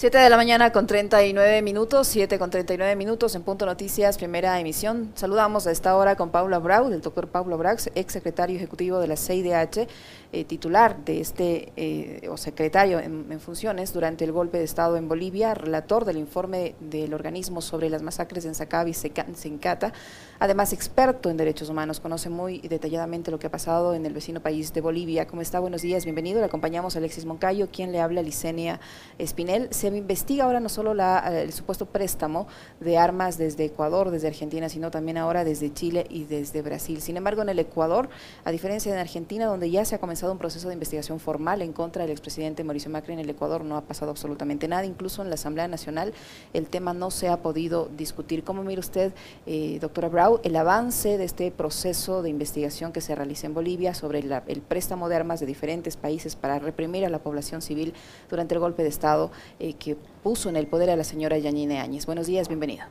7 de la mañana con 39 minutos, 7 con 39 minutos en Punto Noticias, primera emisión. Saludamos a esta hora con Paula Brau, el doctor Paula Brau, ex secretario ejecutivo de la CIDH, eh, titular de este, eh, o secretario en, funciones durante el golpe de Estado en Bolivia, relator del informe del organismo sobre las masacres en Sacab y Sencata, además experto en derechos humanos, conoce muy detalladamente lo que ha pasado en el vecino país de Bolivia. ¿Cómo está? Buenos días, bienvenido. Le acompañamos a Alexis Moncayo, quien le habla, Licenia Espinel. Investiga ahora no solo eh, el supuesto préstamo de armas desde Ecuador, desde Argentina, sino también ahora desde Chile y desde Brasil. Sin embargo, en el Ecuador, a diferencia de Argentina, donde ya se ha comenzado un proceso de investigación formal en contra del expresidente Mauricio Macri, en el Ecuador no ha pasado absolutamente nada. Incluso en la Asamblea Nacional el tema no se ha podido discutir. ¿Cómo mira usted, eh, doctora Brau, el avance de este proceso de investigación que se realiza en Bolivia sobre el préstamo de armas de diferentes países para reprimir a la población civil durante el golpe de Estado eh, que puso en el poder a la señora Yanine Áñez. Buenos días, bienvenida.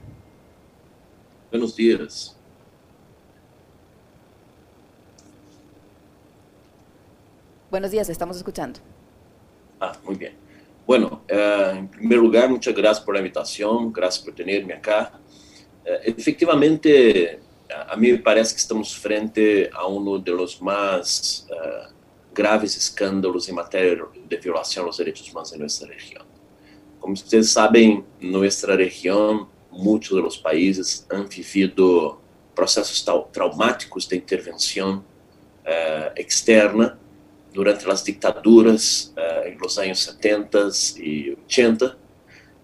Buenos días. Buenos días, estamos escuchando. Ah, muy bien. Bueno, eh, en primer lugar, muchas gracias por la invitación, gracias por tenerme acá. Eh, efectivamente, a mí me parece que estamos frente a uno de los más uh, graves escândalos em matéria de violação aos direitos humanos em nossa região. Como vocês sabem, nossa região, muitos dos países han vivido processos traumáticos de intervenção uh, externa durante as ditaduras em los anos 70 e 80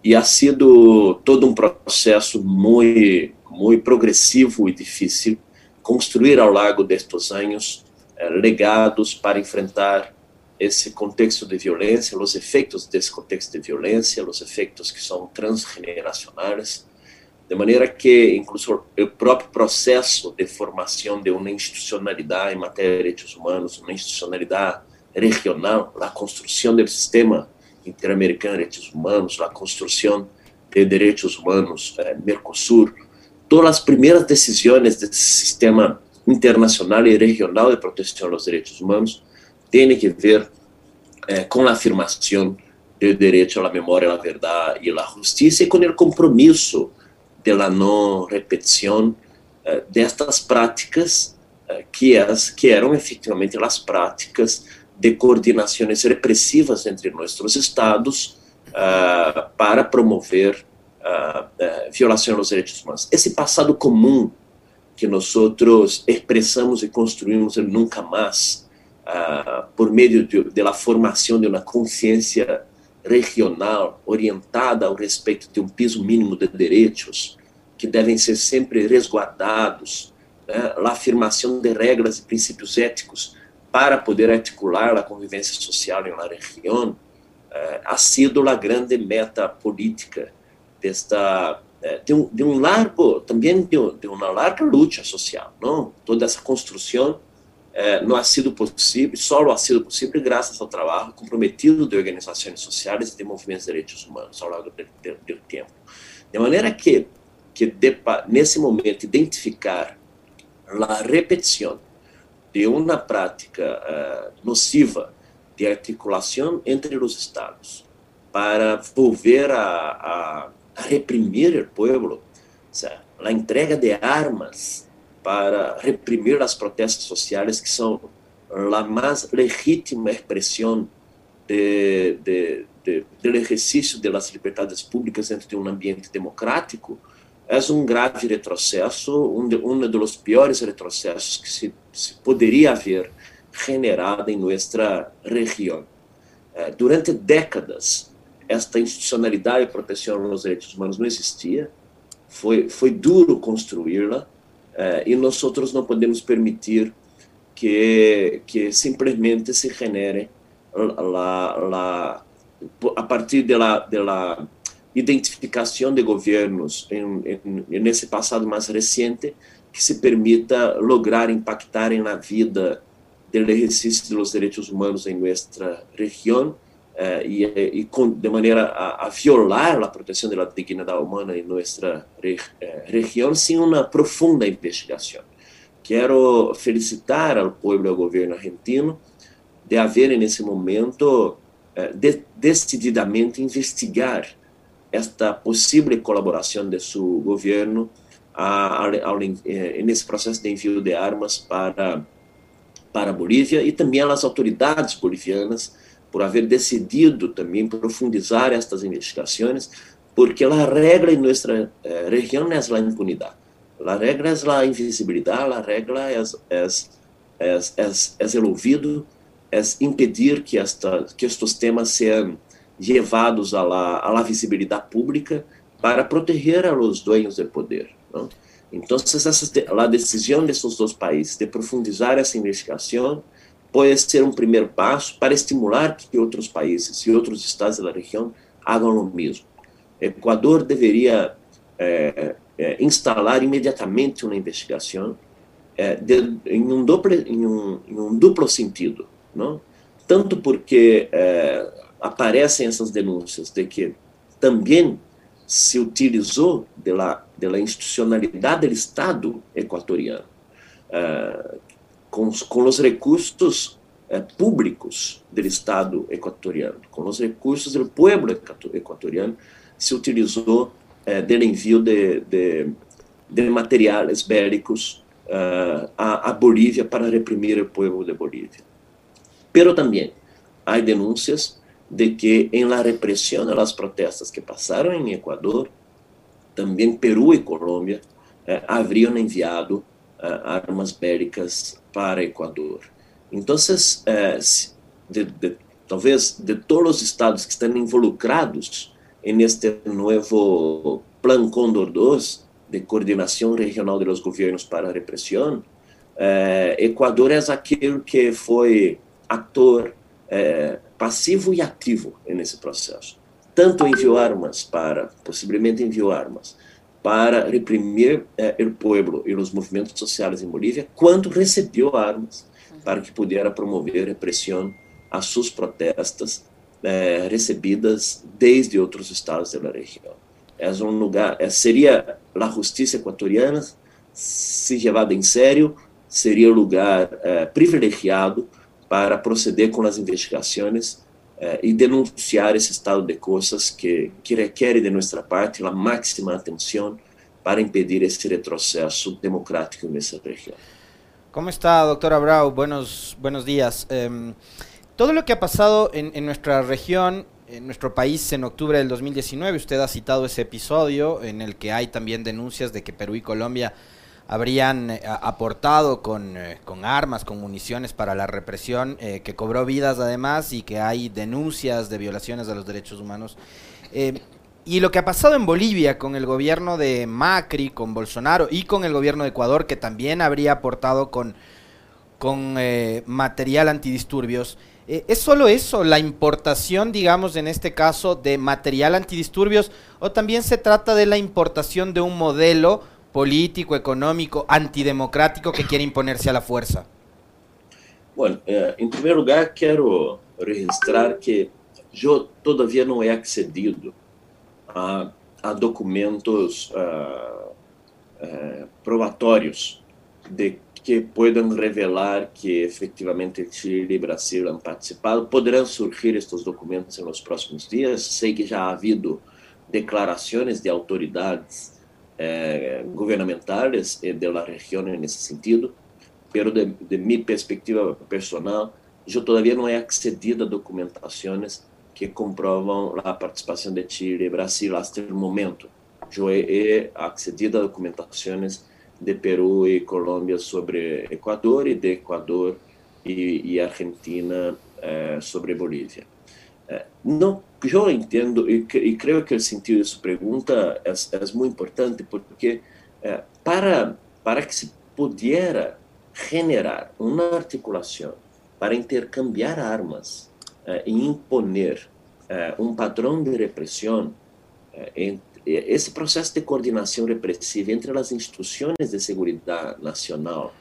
e ha sido todo um processo muito muito progressivo e difícil construir ao longo destes anos eh, legados para enfrentar esse contexto de violência, os efeitos desse contexto de violência, os efeitos que são transgeneracionais, de maneira que, incluso, o próprio processo de formação de uma institucionalidade em matéria de direitos humanos, uma institucionalidade regional, a construção do sistema interamericano de direitos humanos, a construção de direitos humanos eh, Mercosul, todas as primeiras decisões desse sistema internacional e regional de proteção aos direitos humanos tem que ver eh, a afirmação do direito à memória, à verdade e à justiça e compromisso de la não repetição eh, destas práticas eh, que, que eram efetivamente as práticas de coordenações repressivas entre nossos estados uh, para promover uh, violação aos direitos humanos. Esse passado comum que nós expressamos e construímos nunca mais, uh, por meio la formação de uma consciência regional orientada ao respeito de um piso mínimo de direitos que devem ser sempre resguardados, né? a afirmação de regras e princípios éticos para poder articular a convivência social em uma região, uh, ha sido a grande meta política desta é, de um, de um largo, também de, de, uma larga luta social, não? Toda essa construção é, não ha sido possível, só ha sido possível graças ao trabalho comprometido de organizações sociais e de movimentos de direitos humanos ao longo do tempo. De maneira que, que de, nesse momento, identificar a repetição de uma prática uh, nociva de articulação entre os Estados para volver a, a a reprimir o pueblo, o sea, a entrega de armas para reprimir as protestas sociais que são a mais legítima expressão de, de, de, liberdades públicas dentro de um ambiente democrático, é um grave retrocesso, um, de, um dos piores retrocessos que se, se haver generado em nossa região. Eh, durante décadas, esta institucionalidade de proteção aos direitos humanos não existia, foi, foi duro construí-la, eh, e nós outros não podemos permitir que, que simplesmente se genere la, la, a partir da la identificação de governos nesse passado mais recente que se permita lograr impactar na vida do exercício dos direitos humanos em nossa região eh, y con, de manera a, a, violar la protección de la dignidad humana nuestra re, eh, región sin una profunda investigación. Quero felicitar ao povo e ao governo argentino de haver nesse momento de, decididamente investigar esta possível colaboração de seu governo a, a, a, nesse processo de envio de armas para para a Bolívia e também as autoridades bolivianas por haver decidido também profundizar estas investigações, porque a regra em nossa eh, região é a impunidade. A regra é a invisibilidade, a regra é, é, é, é, o ouvido, é impedir que, esta, que temas sejam levados à, visibilidade pública para proteger a los dueños do poder. Então, essa, a decisão desses dois países de profundizar essa investigação pode ser um primeiro passo para estimular que outros países e outros estados da região hagam o mesmo. Equador deveria é, é, instalar imediatamente uma investigação é, de, em, um duplo, em, um, em um duplo sentido, não? tanto porque aparecem essas denúncias de que também se utilizou da institucionalidade do Estado equatoriano, com, com os recursos uh, públicos do Estado equatoriano, com os recursos do povo equatoriano, se utilizou uh, do envio de, de, de materiais bélicos à, à Bolívia para reprimir o povo de Bolívia. Pero também há denúncias de que em la represión a las protestas que passaram em Equador, também Peru e Colômbia eh, haviam enviado eh, armas bélicas para Equador. Então, eh, de, de, talvez de todos os estados que estão involucrados neste novo Plan Condor 2 de coordenação regional de los governos para a repressão, eh, Equador é aquele que foi ator eh, passivo e ativo nesse processo. Tanto enviou armas para, possivelmente enviou armas, para reprimir eh, o povo e os movimentos sociais em Bolívia, quanto recebeu armas para que pudesse promover repressão a suas protestas eh, recebidas desde outros estados da região. É um lugar, é, seria a justiça equatoriana, se levada em sério, seria um lugar eh, privilegiado para proceder com as investigações eh, e denunciar esse estado de coisas que, que requer de nossa parte a máxima atenção para impedir esse retrocesso democrático nessa região. ¿Cómo está, doctora Brau? Buenos, buenos días. Eh, todo lo que ha pasado en, en, nuestra región, en nuestro país en octubre del 2019, usted ha citado ese episodio en el que hay también denuncias de que Perú y Colombia habrían eh, aportado con, eh, con, armas, con municiones para la represión, eh, que cobró vidas además y que hay denuncias de violaciones de los derechos humanos. Y lo que ha pasado en Bolivia con el gobierno de Macri, con Bolsonaro y con el gobierno de Ecuador, que también habría aportado con, con material antidisturbios, ¿es solo eso, la importación, digamos, en este caso, de material antidisturbios, o también se trata de la importación de un modelo político, económico, antidemocrático que quiere imponerse a la fuerza? Bueno, eh, em primeiro lugar, quero registrar que eu todavia não he accedido a, a documentos uh, uh, de que puedan revelar que efectivamente Chile e Brasil han participado. Poderão surgir estes documentos nos próximos dias. Sei que já ha havido declarações de autoridades eh, gubernamentales eh, de la región en sentido, pero de, de perspectiva personal, eu todavía não he accedido a documentações que comprovam a participação de Chile e Brasil até o momento. Eu he accedido a documentações de Peru e Colômbia sobre Equador e de Equador e, e Argentina eh, sobre Bolívia. Eh, não eu entendo e, e creio que o sentido de sua pergunta é, é muito importante porque é, para para que se pudesse generar uma articulação para intercambiar armas é, e imponer é, um padrão de repressão esse processo de coordenação repressiva entre as instituições de segurança nacional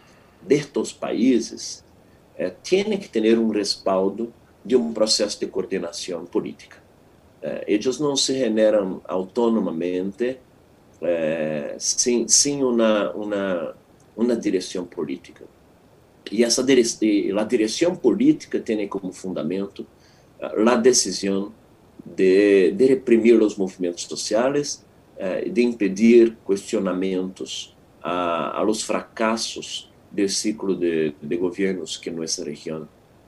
destes países tem que ter um respaldo de um processo de coordenação política. Eh, eles não se generam autonomamente eh, sem, sem uma, uma, uma direção política. E essa dire a direção política tem como fundamento a decisão de, de reprimir os movimentos sociais, de impedir questionamentos a, a fracassos do ciclo de, de governos que nossa região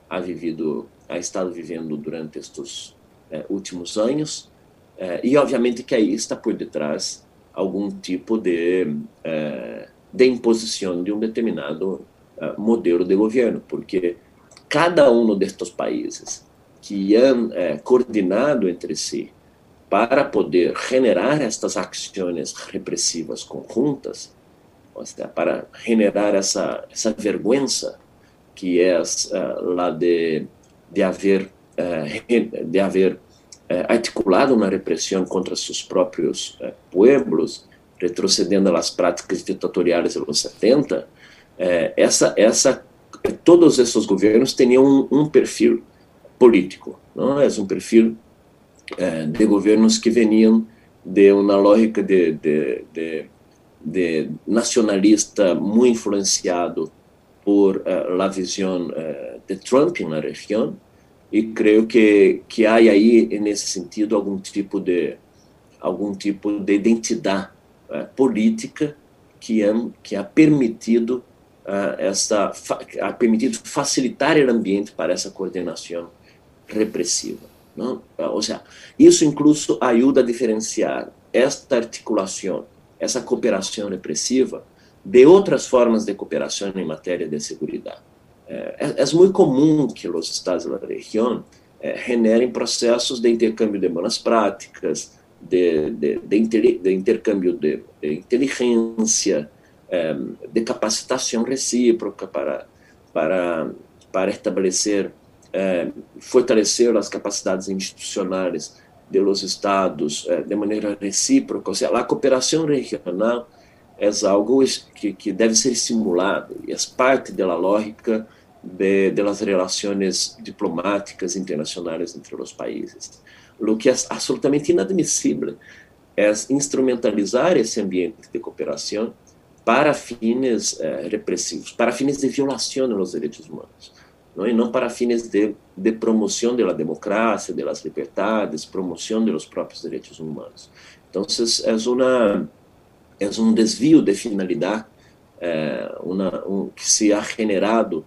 ha vivido, ha estado vivendo durante estes eh, últimos anos, eh, e obviamente que aí está por detrás algum tipo de, eh, de imposição de um determinado modelo de governo, porque cada um destes países que han coordenado entre si para poder generar estas ações repressivas conjuntas, para generar essa, essa vergüenza que é uh, lá de, de haver, uh, de haver uh, articulado uma repressão contra seus próprios pueblos, retrocedendo às práticas ditatoriais dos 70, essa, essa, todos esses governos tinham um, um perfil político, não é? Um perfil de governos que veniam de uma lógica de, de, de de nacionalista muito influenciado por uh, a visão uh, de Trump na região e creio que que há aí nesse sentido algum tipo de algum tipo de identidade uh, política que é, que ha permitido essa ha permitido facilitar o ambiente para essa coordenação repressiva não ou seja isso incluso ajuda a diferenciar esta articulação essa cooperação repressiva de outras formas de cooperação em matéria de segurança. É, é, é muito comum que os estados da região é, generem processos de intercâmbio de boas práticas, de, de, de, de intercâmbio de, inteligência, é, de capacitação recíproca para, para, para estabelecer, fortalecer as capacidades institucionais de los estados eh, de maneira recíproca, ou seja, a cooperação regional é algo que, que deve ser estimulado e é parte da lógica las relações diplomáticas internacionais entre os países. O que é absolutamente inadmissível é instrumentalizar esse ambiente de cooperação para fines eh, repressivos, para fines de violação dos direitos humanos. ¿no? y no para fines de, de promoción de la democracia, de las libertades, promoción de los propios derechos humanos. Entonces, es, una, es un desvío de finalidad una, un, que se ha generado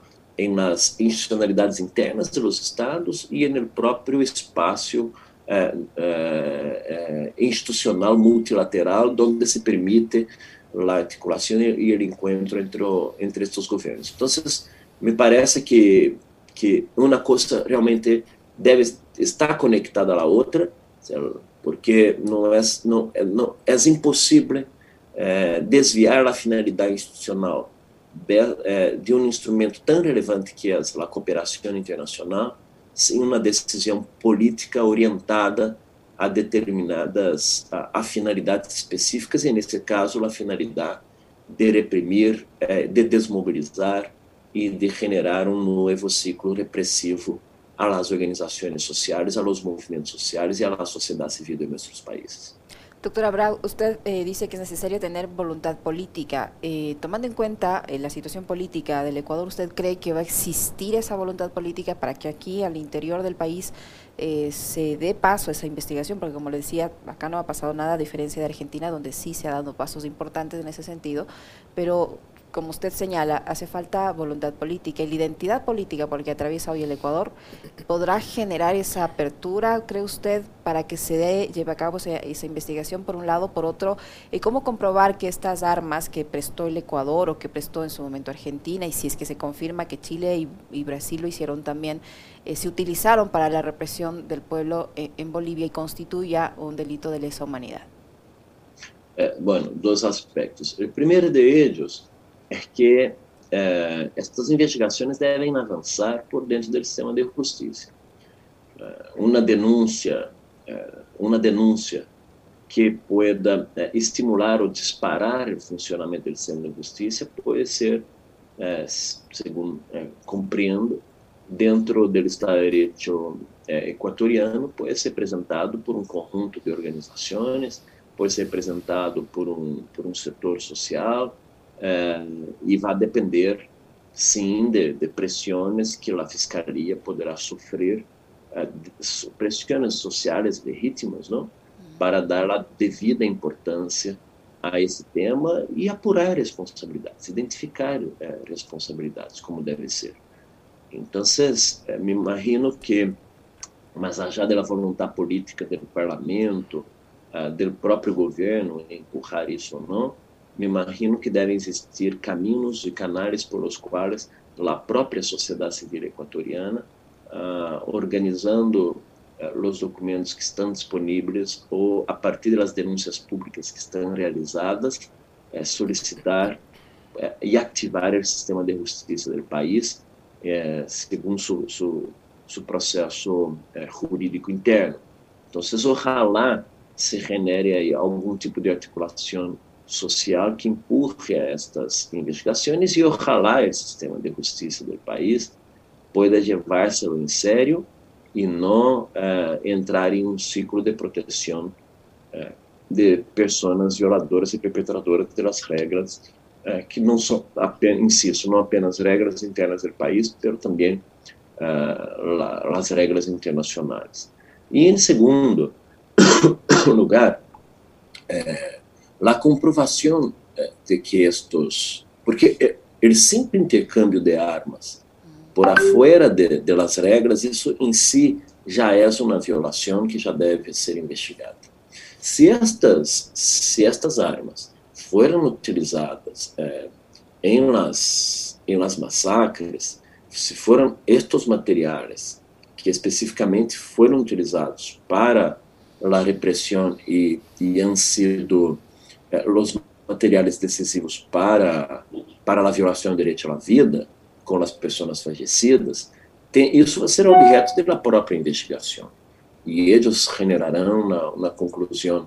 nas institucionalidades internas dos estados e no próprio espaço eh, eh, institucional multilateral, onde se permite a articulação e o encontro entre, entre estes governos. Então, me parece que que uma coisa realmente deve estar conectada à outra, porque não é não, não é impossível é, desviar a finalidade institucional de, é, de, um instrumento tão relevante que é a cooperação internacional sem uma decisão política orientada a determinadas a, a finalidades específicas e nesse caso a finalidade de reprimir, é, de desmobilizar, e de generar um novo ciclo repressivo las organizações sociais, a los movimentos sociais e la sociedade civil de nossos países. Doctora Brau, usted eh, dice que es necesario tener voluntad política. Eh, tomando en cuenta eh, la situación política del Ecuador, ¿usted cree que va a existir esa voluntad política para que aquí, al interior del país, eh, se dé paso a esa investigación? Porque, como le decía, acá no ha pasado nada, a diferencia de Argentina, donde sí se ha dado pasos importantes en ese sentido. Pero como usted señala, hace falta voluntad política y la identidad política por la que atraviesa hoy el Ecuador podrá generar esa apertura, cree usted, para que se dé, lleve a cabo esa, investigación por un lado, por otro, y cómo comprobar que estas armas que prestó el Ecuador o que prestó en su momento Argentina, y si es que se confirma que Chile y, Brasil lo hicieron también, eh, se utilizaron para la represión del pueblo en, en Bolivia y constituya un delito de lesa humanidad. Eh, bueno, dos aspectos. El primero de ellos é que é, estas investigações devem avançar por dentro do sistema de justiça. É, uma denúncia, é, uma denúncia que pueda estimular ou disparar o funcionamento do sistema de justiça pode ser, segundo compreendo, dentro do Estado de Direito equatoriano, pode ser apresentado por um conjunto de organizações, pode ser apresentado por um, por um setor social, é, e vai depender, sim, de, de pressões que a fiscalia poderá sofrer pressões sociais legítimas, não? Para dar a devida importância a esse tema e apurar responsabilidades, identificar eh, responsabilidades como deve ser. Então, me imagino que, mais allá da vontade política do parlamento, uh, do próprio governo em empurrar isso ou não, me imagino que devem existir caminhos e canais por os quais a própria sociedade civil equatoriana, uh, organizando uh, os documentos que estão disponíveis ou a partir das denúncias públicas que estão realizadas, uh, solicitar uh, e ativar o sistema de justiça do país segundo seu, processo jurídico interno. Então, ojalá se genere algum tipo de articulação social que empurre estas investigações e ojalá o sistema de justiça do país pueda levárselo em sério e não uh, entrar em um ciclo de proteção uh, de pessoas violadoras e perpetradoras das regras uh, que não são apenas, insisto, não apenas regras internas do país, mas também as regras internacionais. E em segundo lugar, a comprovação de que estes, porque o simples intercâmbio de armas por afuera de, de las regras, isso em si já é uma violação que já deve ser investigada. Se estas, se estas armas foram utilizadas é, em, las, em las massacres, se foram estes materiais que especificamente foram utilizados para a repressão e, e han sido é, os materiais decisivos para, para a violação do direito à vida, com as pessoas fallecidas, tem, isso será objeto da própria investigação. E eles generarão uma, uma conclusão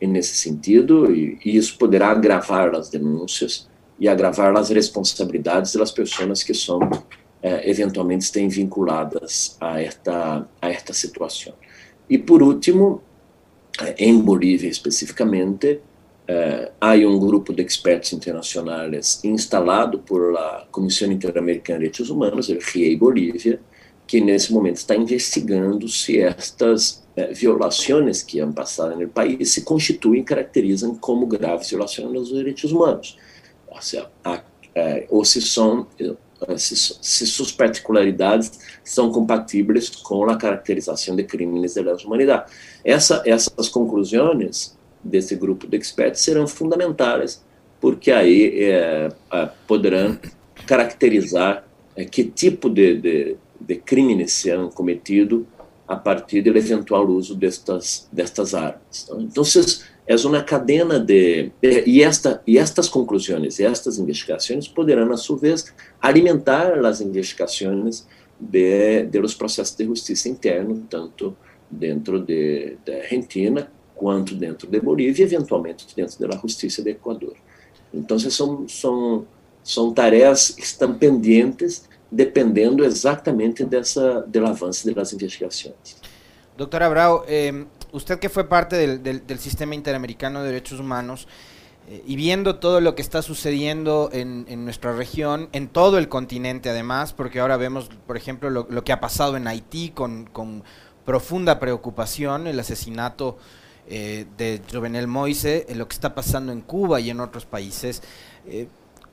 nesse sentido, e, e, isso poderá agravar as denúncias e agravar as responsabilidades das pessoas que são eh, eventualmente estão vinculadas a esta a esta situação. E por último, eh, em Bolívia especificamente, Uh, há um grupo de expertos internacionais instalado por a Comissão Interamericana de Direitos Humanos, o RIEI Bolívia, que nesse momento está investigando se estas uh, violações que han passado no país se constituem, caracterizam como graves violações dos direitos humanos, ou, seja, uh, ou se são se, se, suas particularidades são compatíveis com a caracterização de crimes de lesa humanidade. Essa, essas conclusões desse grupo de experts serão fundamentais, porque aí é, poderão caracterizar é, que tipo de, de, de crimes serão cometidos a partir do eventual uso destas, destas armas. Então, é uma cadeia de e esta e estas conclusões e estas investigações poderão a sua vez alimentar as investigações de, de processos de justiça interno tanto dentro de, de Argentina quanto dentro de Bolívia e eventualmente dentro da justiça do Equador. Então, são, são, são tarefas que estão pendentes dependendo exatamente dessa, do avanço das investigações. Doutor Abrao, eh, usted que foi parte del, del, Sistema Interamericano de Derechos Humanos eh, y viendo todo lo que está sucediendo en, en, nuestra región, en todo el continente además, porque ahora vemos, por ejemplo, lo, lo que ha pasado en Haití con, con profunda preocupación, el asesinato eh, de Jovenel Moise, lo que está pasando en Cuba y en otros países. Eh,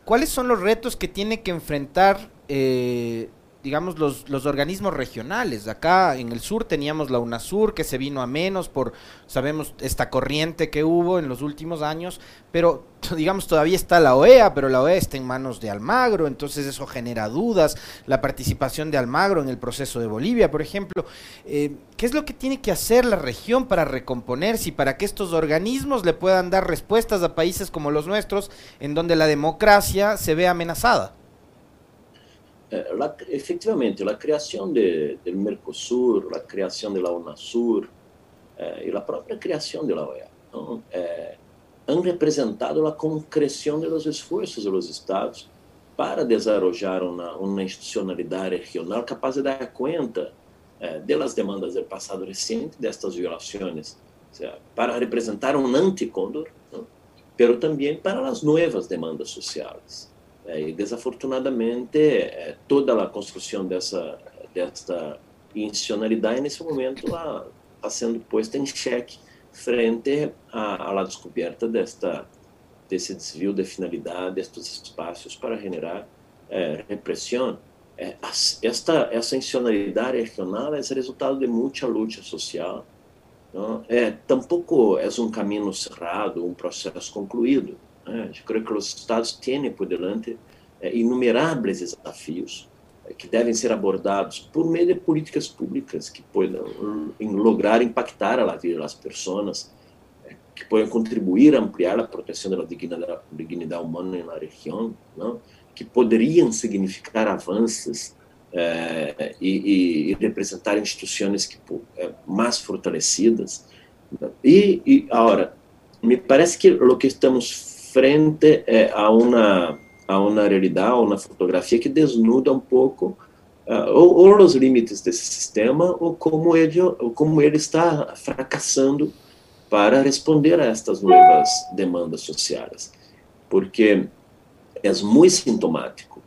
¿Cuáles son los retos que tiene que enfrentar eh, digamos, los, los, organismos regionales. Acá en el sur teníamos la UNASUR que se vino a menos por, sabemos, esta corriente que hubo en los últimos años, pero digamos, todavía está la OEA, pero la OEA está en manos de Almagro, entonces eso genera dudas, la participación de Almagro en el proceso de Bolivia, por ejemplo. Eh, ¿Qué es lo que tiene que hacer la región para recomponerse y para que estos organismos le puedan dar respuestas a países como los nuestros, en donde la democracia se ve amenazada? Eh, la, efectivamente, a criação de, do Mercosul, a criação da UNASUR eh, a própria criação da OEA eh, han representado a concreção dos esforços dos Estados para desenvolver uma, institucionalidade regional capaz de dar conta eh, das demandas do passado recente, destas violações, seja, para representar um anticôndor, mas também para as novas demandas sociais. E desafortunadamente, é, toda a construção dessa, desta E institucionalidade, nesse momento, está sendo posta em xeque frente à, à descoberta desta, desse desvio de finalidade, destes espaços para generar é, repressão. É, esta, essa institucionalidade regional é resultado de muita luta social. Não? É, tampouco é um caminho cerrado, um processo concluído. Né? Eu creio que os Estados têm por delante é, inumeráveis desafios é, que devem ser abordados por meio de políticas públicas que possam lograr impactar a vida das pessoas, é, que possam contribuir a ampliar a proteção da dignidade, humana na região, não? que poderiam significar avanços e, e, representar instituições que, é, mais fortalecidas. E, e agora, me parece que o que estamos frente é a uma a uma realidade, a uma fotografia que desnuda um pouco uh, ou, ou, os limites desse sistema ou como ele, ou como ele está fracassando para responder a estas novas demandas sociais. Porque é muito sintomático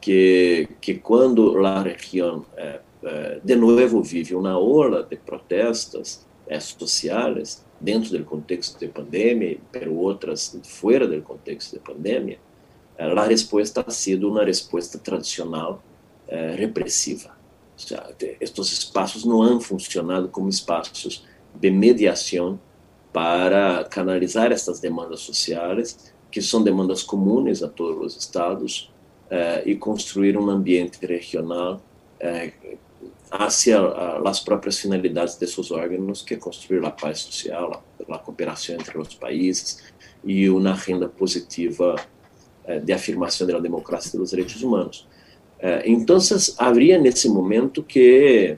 que, que quando a região eh, eh, de novo vive uma ola de protestas eh, sociais dentro do contexto de pandemia, pero outras fora do contexto de pandemia, a resposta ha sido uma resposta tradicional eh, repressiva. O sea, não han funcionado como espaços de mediação para canalizar estas demandas sociais, que são demandas comuns a todos os estados, eh, e construir um ambiente regional eh, hacia as próprias finalidades desses órgãos, que é construir a paz social, a, a cooperação entre os países e uma renda positiva eh, de afirmação da democracia e dos direitos humanos. Eh, então, haveria nesse momento que,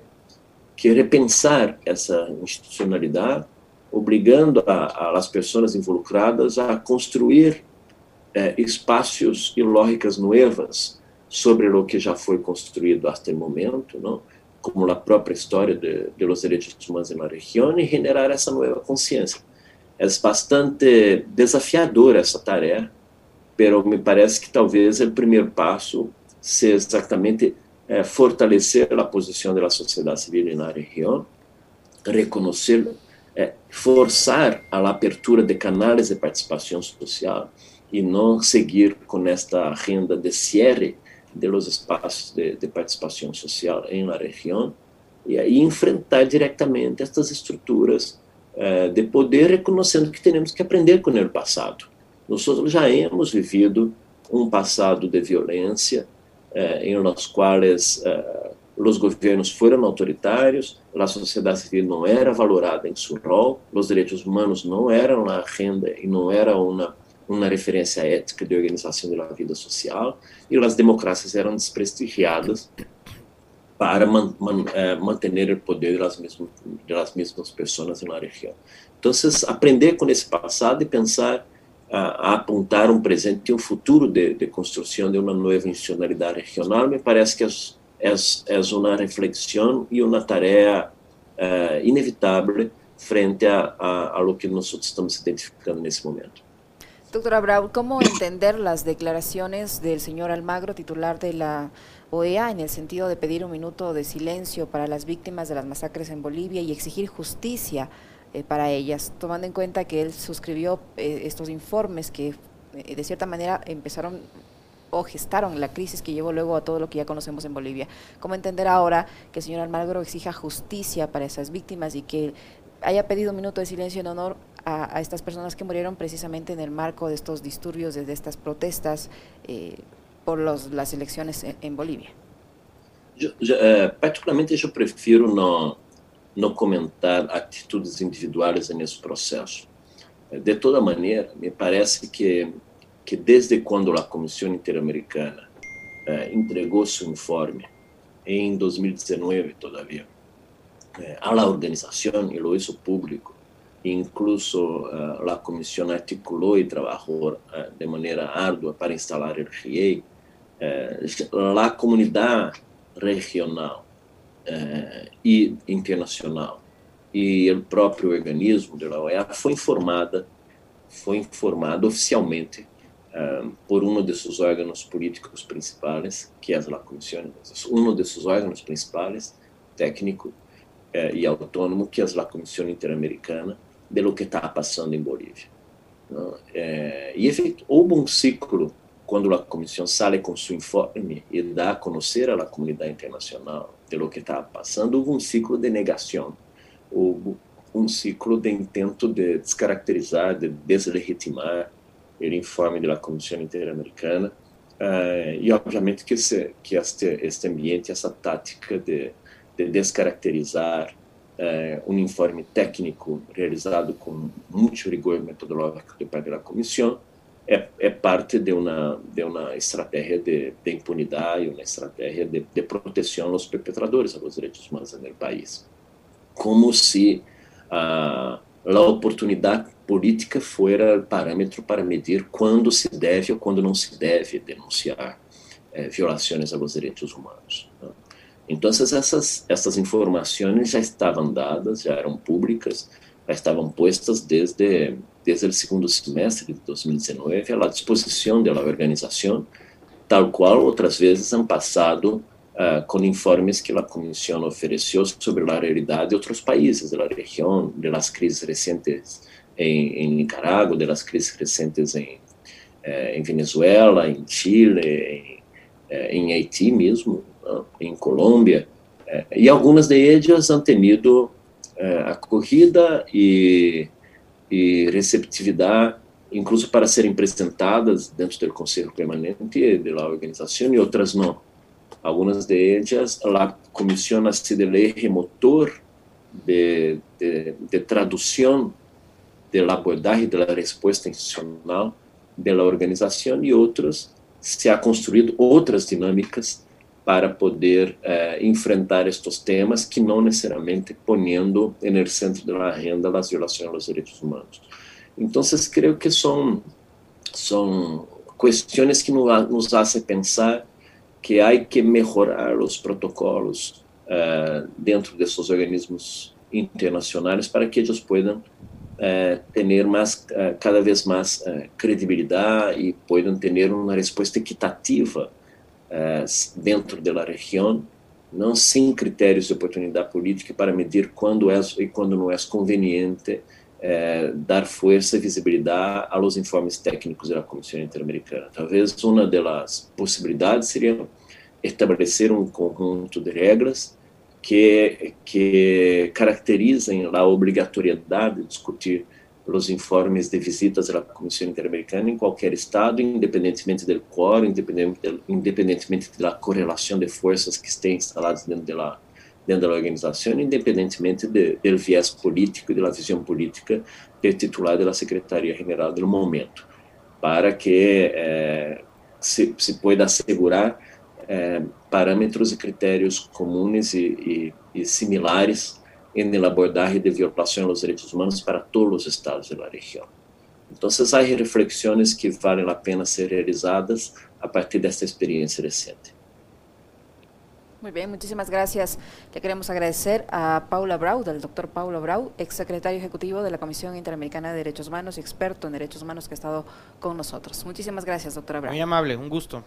que repensar essa institucionalidade, obrigando a, a, as pessoas involucradas a construir eh, espaços e lógicas novas sobre o que já foi construído até o momento, não? Como a própria história de, de los direitos humanos na região, e generar essa nova consciência. É bastante desafiadora essa tarefa, pero me parece que talvez o primeiro passo seja exatamente é, fortalecer a posição da sociedade civil na região, reconhecer, é, forçar a abertura de canais de participação social e não seguir com esta agenda de cierre de los espaços de, de participação social em la região e aí enfrentar diretamente estas estruturas é, de poder, reconhecendo que temos que aprender com o passado nós já hemos vivido um passado de violência eh, em los quais eh, os governos foram autoritários, a sociedade civil não era valorada em seu rol, os direitos humanos não eram na agenda e não era uma uma referência ética de organização da vida social e as democracias eram desprestigiadas para man, man, eh, poder das mesmas, das mesmas pessoas na região. Então, aprender com esse passado e pensar a, a apontar um presente e um futuro de, de, construção de uma nova institucionalidade regional, me parece que é, é, é uma reflexão e uma tarefa uh, inevitável frente a, a, a lo que nós estamos identificando nesse momento. Doctora Brau, ¿cómo entender las declaraciones del señor Almagro, titular de la OEA, en el sentido de pedir un minuto de silencio para las víctimas de las masacres en Bolivia y exigir justicia eh, para ellas, tomando en cuenta que él suscribió eh, estos informes que eh, de cierta manera empezaron o gestaron la crisis que llevó luego a todo lo que ya conocemos en Bolivia. ¿Cómo entender ahora que el señor Almagro exija justicia para esas víctimas y que haya pedido un minuto de silencio en honor a, estas personas que murieron precisamente en el marco de estos disturbios, de, estas protestas por los, las elecciones en, Bolivia? Yo, particularmente yo prefiero no não comentar atitudes individuais nesse processo. De toda maneira, me parece que, que desde quando a Comissão Interamericana eh, entregou seu informe, em 2019 todavia, eh, à organização e lo hizo público, incluso eh, a comissão articulou e trabalhou eh, de maneira árdua para instalar o RIEI, eh, a comunidade regional eh, e internacional. E o próprio organismo da OEA foi informada, foi informada oficialmente eh, por um desses órgãos políticos principais, que é a Comissão, um desses órgãos principais, técnico eh, e autônomo que é a Comissão Interamericana de lo que está passando em Bolívia. Eh, e houve um ciclo quando a comissão sai com seu informe e dá a conhecer à comunidade internacional de lo que está passando, houve um ciclo de negação, houve um ciclo de intento de descaracterizar, de deslegitimar o informe da Comissão Interamericana uh, e obviamente que, esse, que este, este ambiente, essa tática de, de descaracterizar uh, um informe técnico realizado com muito rigor metodológico de parte da comissão é, é parte de uma de uma estratégia de, de impunidade, uma estratégia de, de proteção aos perpetradores dos direitos humanos no país, como se a, a oportunidade política fora parâmetro para medir quando se deve ou quando não se deve denunciar eh, violações aos direitos humanos. Né? Então essas essas informações já estavam dadas, já eram públicas, já estavam postas desde desde o segundo semestre de 2019 à disposição da organização, tal qual outras vezes han passado uh, com informes que a Comissão ofereceu sobre a realidade de outros países da região, das crises recentes em, em Nicarágua, das crises recentes em, eh, em Venezuela, em Chile, em, eh, em Haiti mesmo, em Colômbia, eh, e algumas de elas han tenido acorrida e e receptividade, incluso para serem apresentadas dentro do Conselho Permanente da organização e outras não. Algumas de elas, a Comissão de Remotor de, de, de tradução da abordagem da resposta institucional da organização e outras se ha construído outras dinâmicas para poder eh, enfrentar estes temas que não necessariamente ponendo no centro da agenda as violações aos direitos humanos. Então, creio que são são questões que nos fazem pensar que há que melhorar os protocolos eh, dentro desses organismos internacionais para que eles possam eh, ter mais, eh, cada vez mais credibilidade e possam ter uma resposta equitativa dentro da região, não sem critérios de oportunidade política para medir quando é e quando não é conveniente eh, dar força e visibilidade aos informes técnicos da Comissão Interamericana. Talvez uma das possibilidades seria estabelecer um conjunto de regras que, que caracterizem a obrigatoriedade de discutir os informes de visitas da Comissão Interamericana em qualquer estado, independentemente do quórum, independentemente da correlação de forças que estejam instaladas dentro da dentro da organização, independentemente do viés político e da visão política do titular da Secretaria-Geral do momento, para que eh, se, se assegurar eh, parâmetros e critérios comuns e, e, e similares en el abordaje de violación a los derechos humanos para todos los estados de la región. Entonces hay reflexiones que valen la pena ser realizadas a partir de esta experiencia reciente. Muy bien, muchísimas gracias. Le queremos agradecer a Paula Brau, del doctor Paula Brau, ex secretario ejecutivo de la Comisión Interamericana de Derechos Humanos y experto en derechos humanos que ha estado con nosotros. Muchísimas gracias, doctora Brau. Muy amable, un gusto.